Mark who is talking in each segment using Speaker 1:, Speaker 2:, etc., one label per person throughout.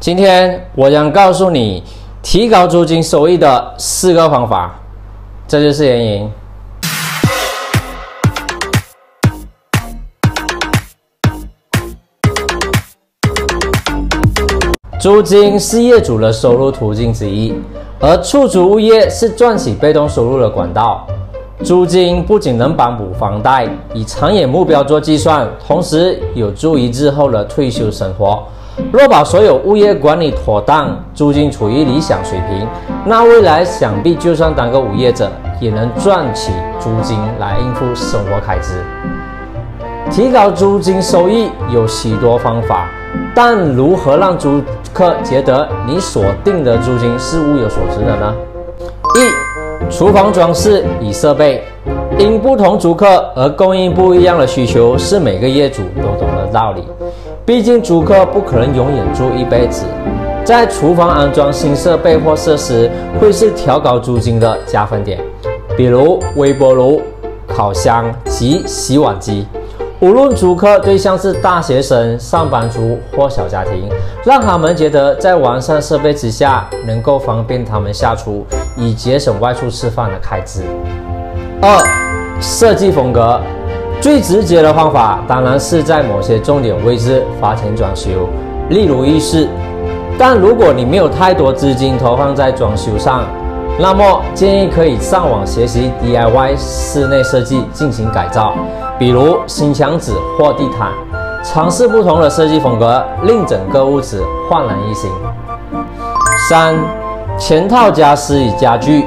Speaker 1: 今天我将告诉你提高租金收益的四个方法，这就是原因。租金是业主的收入途径之一，而出租物业是赚取被动收入的管道。租金不仅能帮补房贷，以长远目标做计算，同时有助于日后的退休生活。若把所有物业管理妥当，租金处于理想水平，那未来想必就算当个无业者，也能赚起租金来应付生活开支。提高租金收益有许多方法，但如何让租客觉得你所定的租金是物有所值的呢？一、厨房装饰与设备，因不同租客而供应不一样的需求，是每个业主都懂的道理。毕竟租客不可能永远住一辈子，在厨房安装新设备或设施，会是调高租金的加分点，比如微波炉、烤箱及洗碗机。无论租客对象是大学生、上班族或小家庭，让他们觉得在完善设备之下，能够方便他们下厨，以节省外出吃饭的开支。二、设计风格，最直接的方法当然是在某些重点位置花钱装修，例如浴室。但如果你没有太多资金投放在装修上，那么建议可以上网学习 DIY 室内设计进行改造。比如新墙纸或地毯，尝试不同的设计风格，令整个屋子焕然一新。三、全套家私与家具，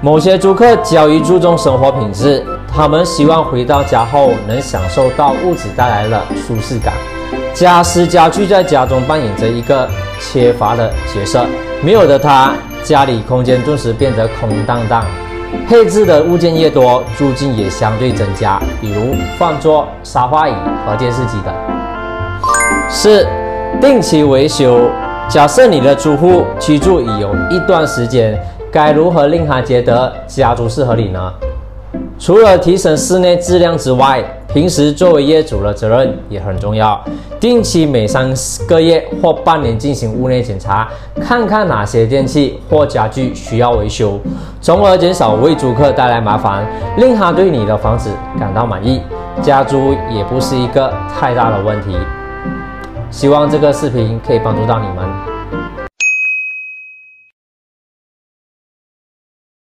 Speaker 1: 某些租客较于注重生活品质，他们希望回到家后能享受到物质带来的舒适感。家私家具在家中扮演着一个缺乏的角色，没有了它，家里空间顿时变得空荡荡。配置的物件越多，租金也相对增加，比如饭桌、沙发椅和电视机等。四、定期维修。假设你的租户居住已有一段时间，该如何令他觉得家租是合理呢？除了提升室内质量之外，平时作为业主的责任也很重要。定期每三个月或半年进行屋内检查，看看哪些电器或家具需要维修，从而减少为租客带来麻烦，令他对你的房子感到满意。加租也不是一个太大的问题。希望这个视频可以帮助到你们。